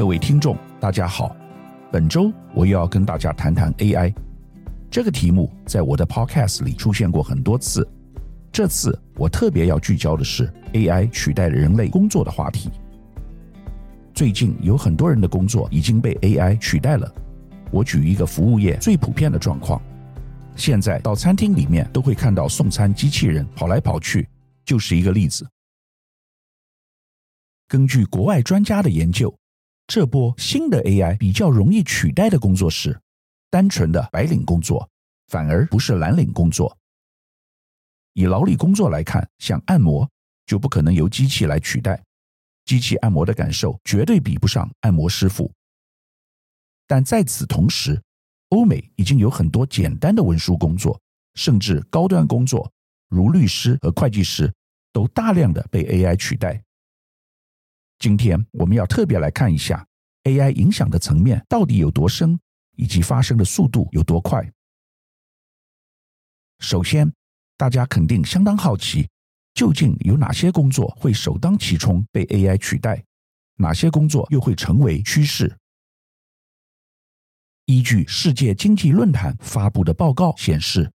各位听众，大家好。本周我又要跟大家谈谈 AI 这个题目，在我的 Podcast 里出现过很多次。这次我特别要聚焦的是 AI 取代人类工作的话题。最近有很多人的工作已经被 AI 取代了。我举一个服务业最普遍的状况：现在到餐厅里面都会看到送餐机器人跑来跑去，就是一个例子。根据国外专家的研究。这波新的 AI 比较容易取代的工作是单纯的白领工作，反而不是蓝领工作。以劳力工作来看，像按摩就不可能由机器来取代，机器按摩的感受绝对比不上按摩师傅。但在此同时，欧美已经有很多简单的文书工作，甚至高端工作，如律师和会计师，都大量的被 AI 取代。今天我们要特别来看一下 AI 影响的层面到底有多深，以及发生的速度有多快。首先，大家肯定相当好奇，究竟有哪些工作会首当其冲被 AI 取代，哪些工作又会成为趋势？依据世界经济论坛发布的报告显示，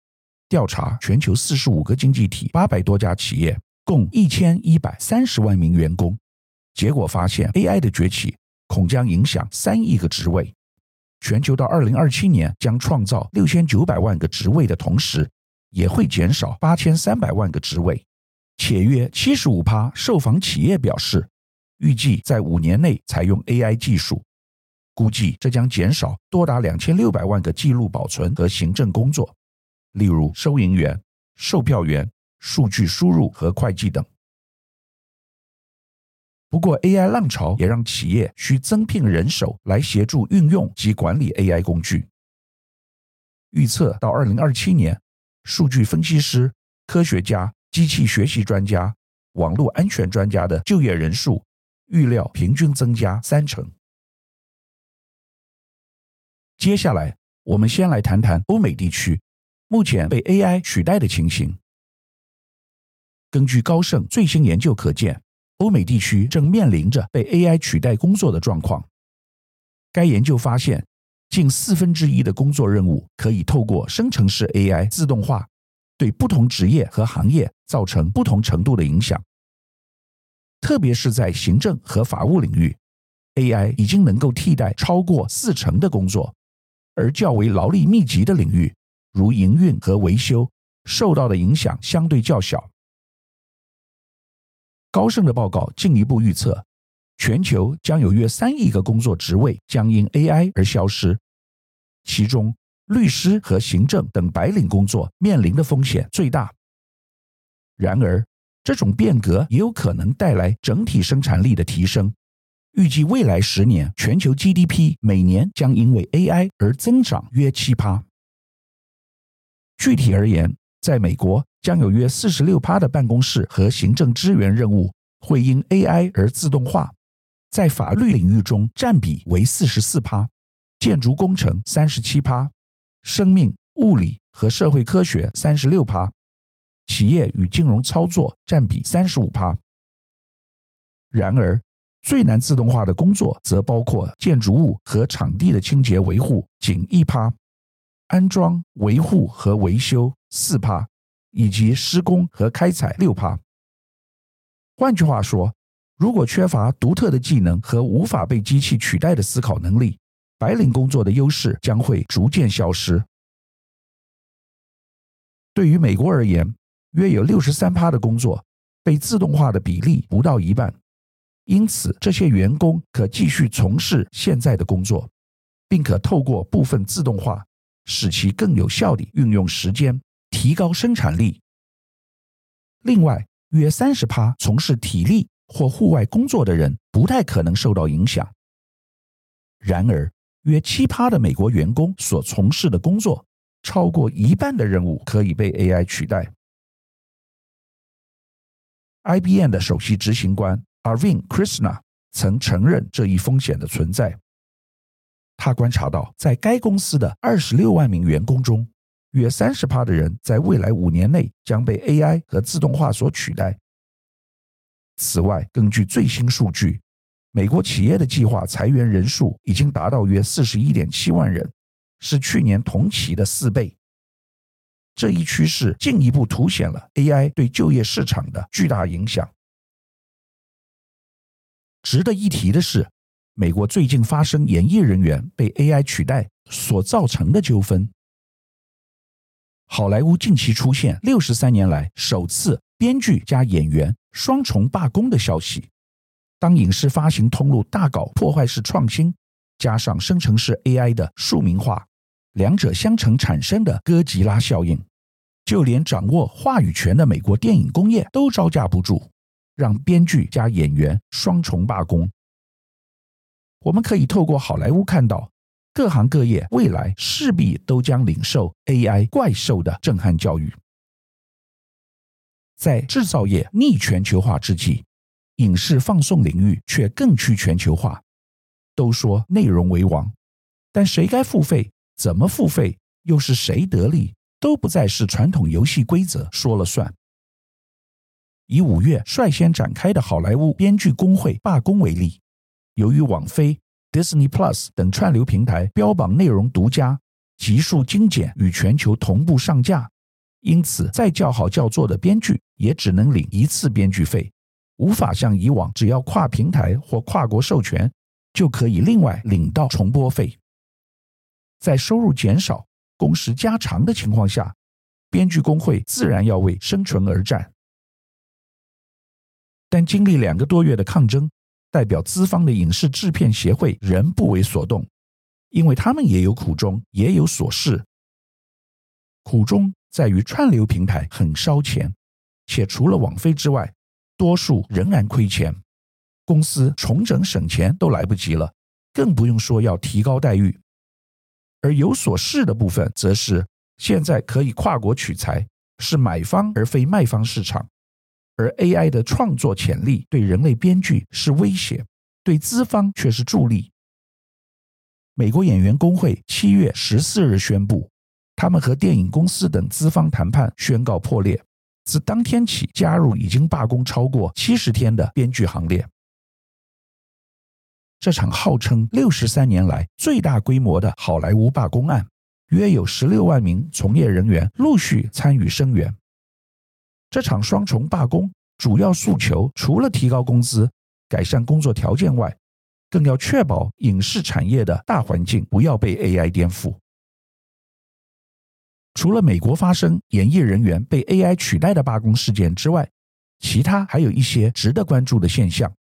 调查全球四十五个经济体八百多家企业，共一千一百三十万名员工。结果发现，AI 的崛起恐将影响三亿个职位，全球到二零二七年将创造六千九百万个职位的同时，也会减少八千三百万个职位。且约七十五趴受访企业表示，预计在五年内采用 AI 技术，估计这将减少多达两千六百万个记录保存和行政工作，例如收银员、售票员、数据输入和会计等。不过，AI 浪潮也让企业需增聘人手来协助运用及管理 AI 工具。预测到二零二七年，数据分析师、科学家、机器学习专家、网络安全专家的就业人数预料平均增加三成。接下来，我们先来谈谈欧美地区目前被 AI 取代的情形。根据高盛最新研究可见。欧美地区正面临着被 AI 取代工作的状况。该研究发现，近四分之一的工作任务可以透过生成式 AI 自动化，对不同职业和行业造成不同程度的影响。特别是在行政和法务领域，AI 已经能够替代超过四成的工作，而较为劳力密集的领域，如营运和维修，受到的影响相对较小。高盛的报告进一步预测，全球将有约三亿个工作职位将因 AI 而消失，其中律师和行政等白领工作面临的风险最大。然而，这种变革也有可能带来整体生产力的提升。预计未来十年，全球 GDP 每年将因为 AI 而增长约七趴。具体而言，在美国，将有约四十六趴的办公室和行政支援任务会因 AI 而自动化，在法律领域中占比为四十四趴，建筑工程三十七趴，生命、物理和社会科学三十六趴，企业与金融操作占比三十五趴。然而，最难自动化的工作则包括建筑物和场地的清洁维护，仅一趴，安装、维护和维修四趴。以及施工和开采六趴。换句话说，如果缺乏独特的技能和无法被机器取代的思考能力，白领工作的优势将会逐渐消失。对于美国而言，约有六十三趴的工作被自动化的比例不到一半，因此这些员工可继续从事现在的工作，并可透过部分自动化，使其更有效地运用时间。提高生产力。另外，约三十趴从事体力或户外工作的人不太可能受到影响。然而，约七趴的美国员工所从事的工作，超过一半的任务可以被 AI 取代。IBM 的首席执行官 Arvind Krishna 曾承认这一风险的存在。他观察到，在该公司的二十六万名员工中，约三十趴的人在未来五年内将被 AI 和自动化所取代。此外，根据最新数据，美国企业的计划裁员人数已经达到约四十一点七万人，是去年同期的四倍。这一趋势进一步凸显了 AI 对就业市场的巨大影响。值得一提的是，美国最近发生演艺人员被 AI 取代所造成的纠纷。好莱坞近期出现六十三年来首次编剧加演员双重罢工的消息。当影视发行通路大搞破坏式创新，加上生成式 AI 的庶民化，两者相乘产生的哥吉拉效应，就连掌握话语权的美国电影工业都招架不住，让编剧加演员双重罢工。我们可以透过好莱坞看到，各行各业未来势必都将领受 AI 怪兽的震撼教育。在制造业逆全球化之际，影视放送领域却更趋全球化。都说内容为王，但谁该付费、怎么付费，又是谁得利，都不再是传统游戏规则说了算。以五月率先展开的好莱坞编剧工会罢工为例，由于网飞、Disney Plus 等串流平台标榜内容独家、极速精简与全球同步上架，因此再叫好叫座的编剧也只能领一次编剧费。无法像以往，只要跨平台或跨国授权，就可以另外领到重播费。在收入减少、工时加长的情况下，编剧工会自然要为生存而战。但经历两个多月的抗争，代表资方的影视制片协会仍不为所动，因为他们也有苦衷，也有琐事。苦衷在于串流平台很烧钱，且除了网飞之外，多数仍然亏钱，公司重整省钱都来不及了，更不用说要提高待遇。而有所事的部分，则是现在可以跨国取材，是买方而非卖方市场。而 AI 的创作潜力对人类编剧是威胁，对资方却是助力。美国演员工会七月十四日宣布，他们和电影公司等资方谈判宣告破裂。自当天起，加入已经罢工超过七十天的编剧行列。这场号称六十三年来最大规模的好莱坞罢工案，约有十六万名从业人员陆续参与声援。这场双重罢工主要诉求，除了提高工资、改善工作条件外，更要确保影视产业的大环境不要被 AI 颠覆。除了美国发生演艺人员被 AI 取代的罢工事件之外，其他还有一些值得关注的现象。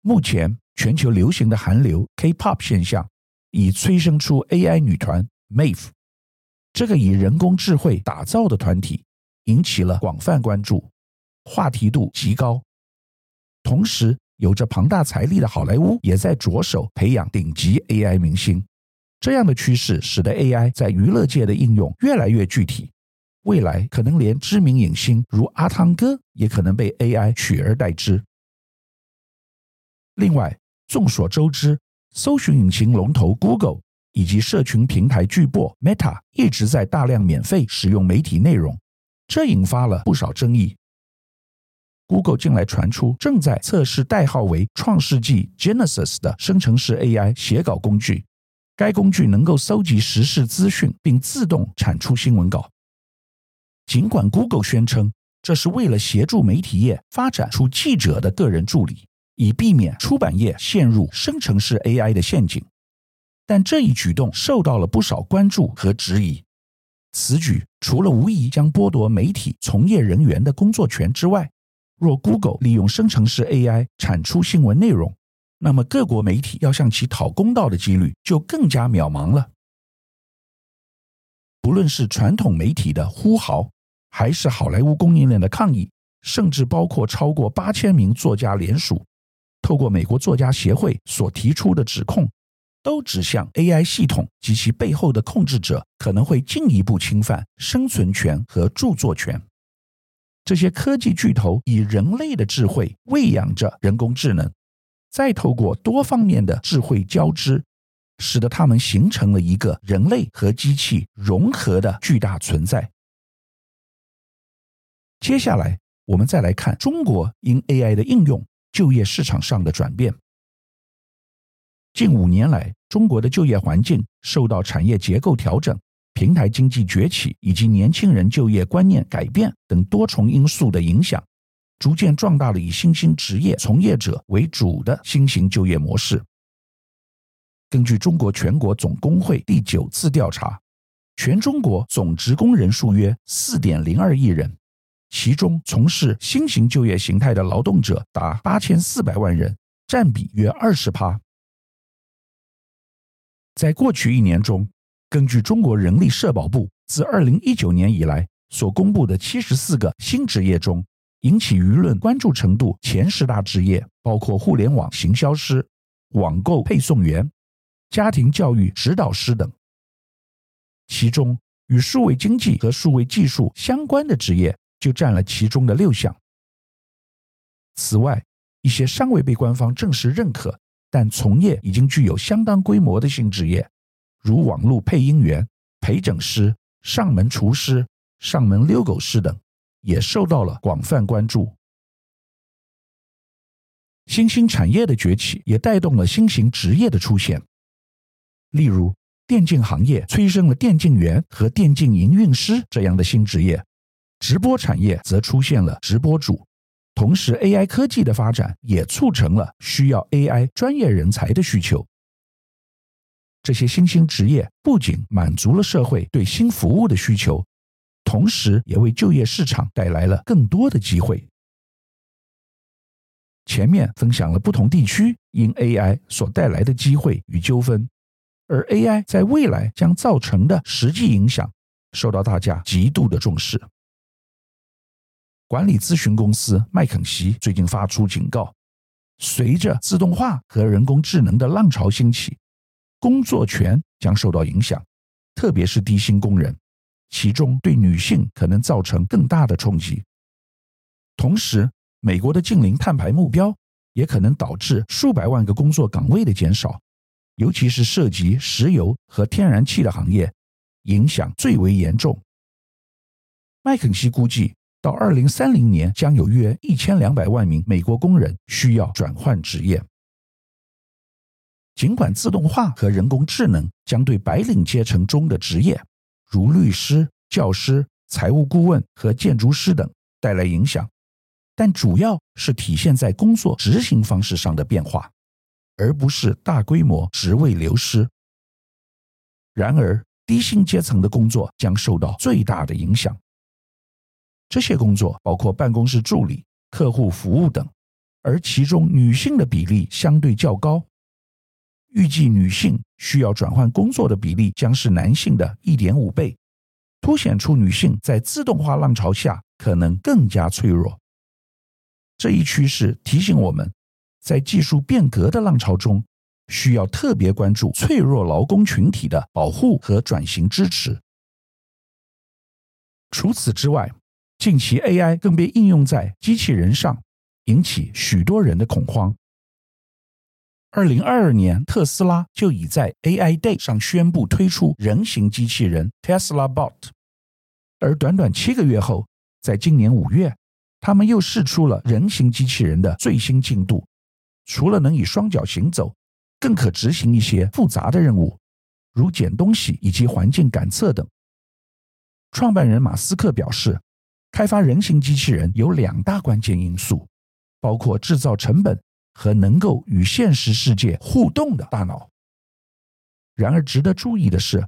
目前全球流行的韩流 K-pop 现象，已催生出 AI 女团 Mave，这个以人工智慧打造的团体引起了广泛关注，话题度极高。同时，有着庞大财力的好莱坞也在着手培养顶级 AI 明星。这样的趋势使得 AI 在娱乐界的应用越来越具体，未来可能连知名影星如阿汤哥也可能被 AI 取而代之。另外，众所周知，搜寻引擎龙头 Google 以及社群平台巨擘 Meta 一直在大量免费使用媒体内容，这引发了不少争议。Google 近来传出正在测试代号为“创世纪 Genesis” 的生成式 AI 写稿工具。该工具能够搜集时事资讯，并自动产出新闻稿。尽管 Google 宣称这是为了协助媒体业发展出记者的个人助理，以避免出版业陷入生成式 AI 的陷阱，但这一举动受到了不少关注和质疑。此举除了无疑将剥夺媒体从业人员的工作权之外，若 Google 利用生成式 AI 产出新闻内容，那么，各国媒体要向其讨公道的几率就更加渺茫了。不论是传统媒体的呼号，还是好莱坞供应链的抗议，甚至包括超过八千名作家联署，透过美国作家协会所提出的指控，都指向 AI 系统及其背后的控制者可能会进一步侵犯生存权和著作权。这些科技巨头以人类的智慧喂养着人工智能。再透过多方面的智慧交织，使得它们形成了一个人类和机器融合的巨大存在。接下来，我们再来看中国因 AI 的应用就业市场上的转变。近五年来，中国的就业环境受到产业结构调整、平台经济崛起以及年轻人就业观念改变等多重因素的影响，逐渐壮大了以新兴职业从业者为主的新型就业模式。根据中国全国总工会第九次调查，全中国总职工人数约四点零二亿人，其中从事新型就业形态的劳动者达八千四百万人，占比约二十趴。在过去一年中，根据中国人力社保部自二零一九年以来所公布的七十四个新职业中，引起舆论关注程度前十大职业包括互联网行销师、网购配送员、家庭教育指导师等。其中，与数位经济和数位技术相关的职业就占了其中的六项。此外，一些尚未被官方正式认可，但从业已经具有相当规模的新职业，如网络配音员、陪诊师、上门厨师、上门遛狗师等，也受到了广泛关注。新兴产业的崛起也带动了新型职业的出现，例如电竞行业催生了电竞员和电竞营运师这样的新职业，直播产业则出现了直播主。同时，AI 科技的发展也促成了需要 AI 专业人才的需求。这些新兴职业不仅满足了社会对新服务的需求，同时也为就业市场带来了更多的机会。前面分享了不同地区因 AI 所带来的机会与纠纷，而 AI 在未来将造成的实际影响，受到大家极度的重视。管理咨询公司麦肯锡最近发出警告：随着自动化和人工智能的浪潮兴起，工作权将受到影响，特别是低薪工人，其中对女性可能造成更大的冲击。同时，美国的近零碳排目标也可能导致数百万个工作岗位的减少，尤其是涉及石油和天然气的行业，影响最为严重。麦肯锡估计，到二零三零年，将有约一千两百万名美国工人需要转换职业。尽管自动化和人工智能将对白领阶层中的职业，如律师、教师、财务顾问和建筑师等带来影响，但主要是体现在工作执行方式上的变化，而不是大规模职位流失。然而，低薪阶层的工作将受到最大的影响。这些工作包括办公室助理、客户服务等，而其中女性的比例相对较高。预计女性需要转换工作的比例将是男性的一点五倍，凸显出女性在自动化浪潮下可能更加脆弱。这一趋势提醒我们，在技术变革的浪潮中，需要特别关注脆弱劳工群体的保护和转型支持。除此之外，近期，AI 更被应用在机器人上，引起许多人的恐慌。二零二二年，特斯拉就已在 AI Day 上宣布推出人形机器人 Tesla Bot，而短短七个月后，在今年五月，他们又试出了人形机器人的最新进度。除了能以双脚行走，更可执行一些复杂的任务，如捡东西以及环境感测等。创办人马斯克表示，开发人形机器人有两大关键因素，包括制造成本和能够与现实世界互动的大脑。然而，值得注意的是，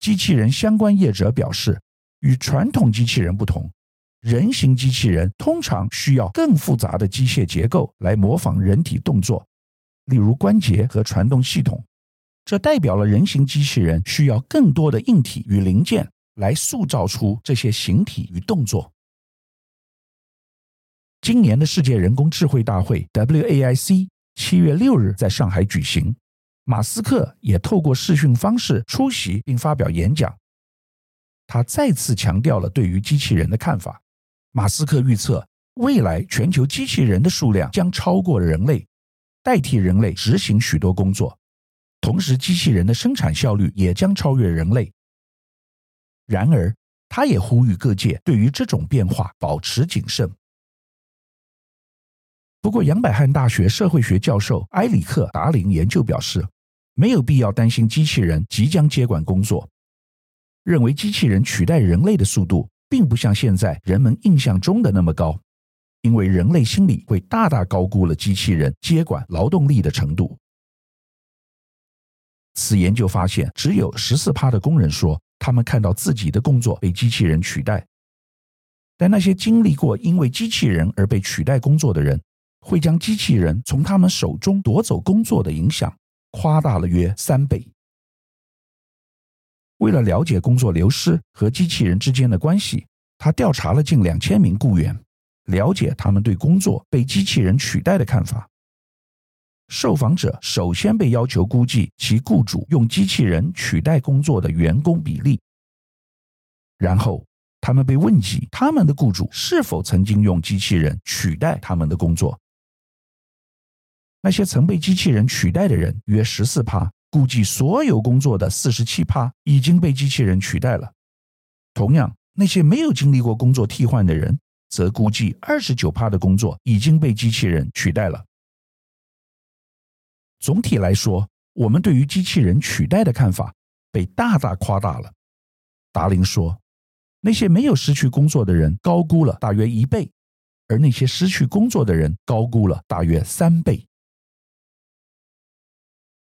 机器人相关业者表示，与传统机器人不同，人形机器人通常需要更复杂的机械结构来模仿人体动作，例如关节和传动系统。这代表了人形机器人需要更多的硬体与零件来塑造出这些形体与动作。今年的世界人工智慧大会 WAIC 七月六日在上海举行，马斯克也透过视讯方式出席并发表演讲。他再次强调了对于机器人的看法。马斯克预测，未来全球机器人的数量将超过人类，代替人类执行许多工作，同时机器人的生产效率也将超越人类。然而，他也呼吁各界对于这种变化保持谨慎。不过，杨百翰大学社会学教授埃里克·达林研究表示，没有必要担心机器人即将接管工作，认为机器人取代人类的速度并不像现在人们印象中的那么高，因为人类心理会大大高估了机器人接管劳动力的程度。此研究发现，只有十四趴的工人说他们看到自己的工作被机器人取代，但那些经历过因为机器人而被取代工作的人，会将机器人从他们手中夺走工作的影响夸大了约三倍。为了了解工作流失和机器人之间的关系，他调查了近两千名雇员，了解他们对工作被机器人取代的看法。受访者首先被要求估计其雇主用机器人取代工作的员工比例，然后他们被问及他们的雇主是否曾经用机器人取代他们的工作。那些曾被机器人取代的人约十四趴，估计所有工作的四十七趴已经被机器人取代了。同样，那些没有经历过工作替换的人，则估计二十九趴的工作已经被机器人取代了。总体来说，我们对于机器人取代的看法被大大夸大了。达林说，那些没有失去工作的人高估了大约一倍，而那些失去工作的人高估了大约三倍。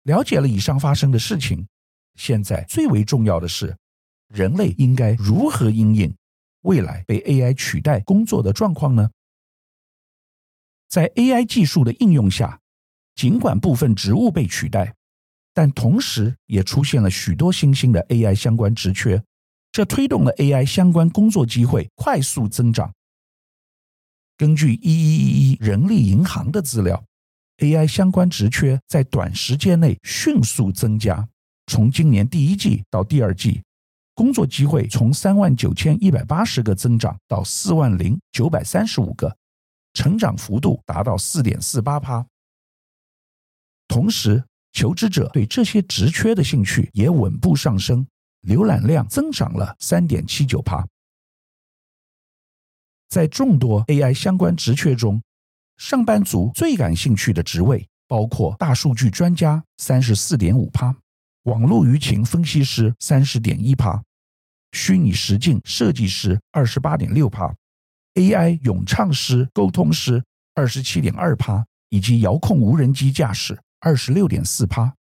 了解了以上发生的事情，现在最为重要的是，人类应该如何因应未来被 AI 取代工作的状况呢？在 AI 技术的应用下，尽管部分职务被取代，但同时也出现了许多新兴的 AI 相关职缺，这推动了 AI 相关工作机会快速增长。根据一一一一人力银行的资料，AI 相关职缺在短时间内迅速增加。从今年第一季到第二季，工作机会从三万九千一百八十个增长到四万零九百三十五个，成长幅度达到四点四八趴。同时，求职者对这些职缺的兴趣也稳步上升，浏览量增长了三点七九趴。在众多 AI 相关职缺中，上班族最感兴趣的职位包括大数据专家三十四点五趴，网络舆情分析师三十点一趴，虚拟实境设计师二十八点六趴，AI 咏唱师、沟通师二十七点二趴，以及遥控无人机驾驶。二十六点四趴，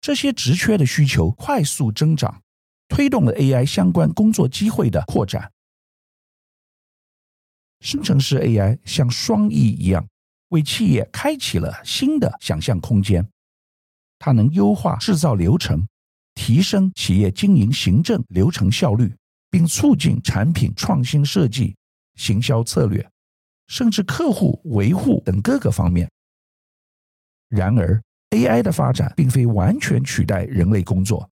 这些职缺的需求快速增长，推动了 AI 相关工作机会的扩展。生成式 AI 像双翼一样，为企业开启了新的想象空间。它能优化制造流程，提升企业经营行政流程效率，并促进产品创新设计、行销策略，甚至客户维护等各个方面。然而，AI 的发展并非完全取代人类工作，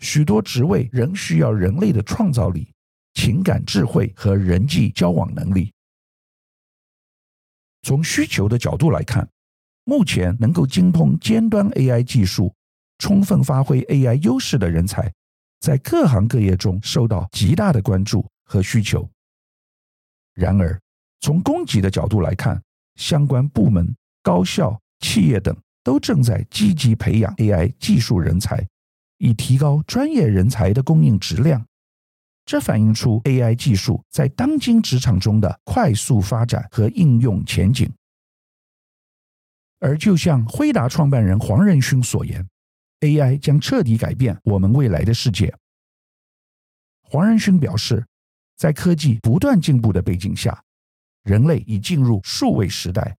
许多职位仍需要人类的创造力、情感智慧和人际交往能力。从需求的角度来看，目前能够精通尖端 AI 技术、充分发挥 AI 优势的人才，在各行各业中受到极大的关注和需求。然而，从供给的角度来看，相关部门、高校。企业等都正在积极培养 AI 技术人才，以提高专业人才的供应质量。这反映出 AI 技术在当今职场中的快速发展和应用前景。而就像辉达创办人黄仁勋所言，AI 将彻底改变我们未来的世界。黄仁勋表示，在科技不断进步的背景下，人类已进入数位时代。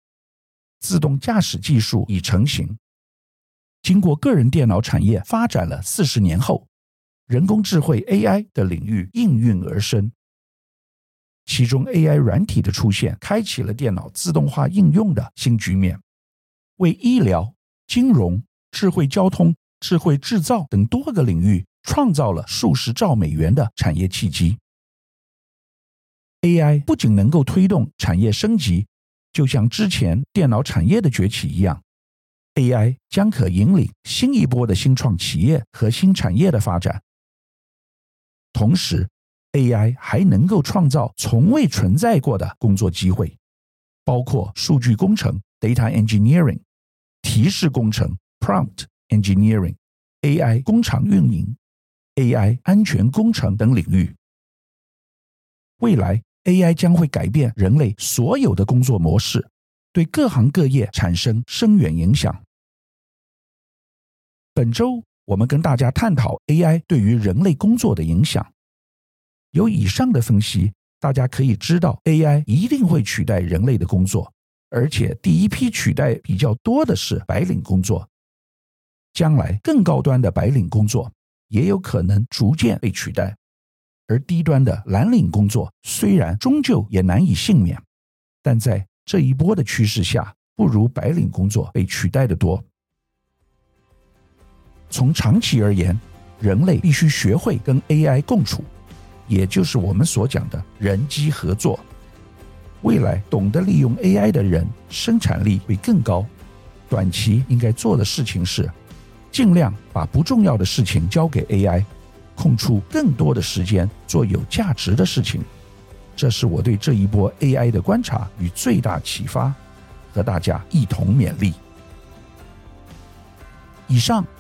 自动驾驶技术已成型。经过个人电脑产业发展了四十年后，人工智慧 AI 的领域应运而生。其中 AI 软体的出现，开启了电脑自动化应用的新局面，为医疗、金融、智慧交通、智慧制造等多个领域创造了数十兆美元的产业契机。AI 不仅能够推动产业升级。就像之前电脑产业的崛起一样，AI 将可引领新一波的新创企业和新产业的发展。同时，AI 还能够创造从未存在过的工作机会，包括数据工程 （Data Engineering）、提示工程 Prompt Engineering、AI 工厂运营、AI 安全工程等领域。未来，AI 将会改变人类所有的工作模式，对各行各业产生深远影响。本周，我们跟大家探讨 AI 对于人类工作的影响。有以上的分析，大家可以知道 AI 一定会取代人类的工作，而且第一批取代比较多的是白领工作。将来更高端的白领工作也有可能逐渐被取代，而低端的蓝领工作虽然终究也难以幸免，但在这一波的趋势下，不如白领工作被取代的多。从长期而言，人类必须学会跟 AI 共处，也就是我们所讲的人机合作。未来懂得利用 AI 的人，生产力会更高。短期应该做的事情是，尽量把不重要的事情交给 AI，空出更多的时间做有价值的事情。这是我对这一波 AI 的观察与最大启发，和大家一同勉励。以上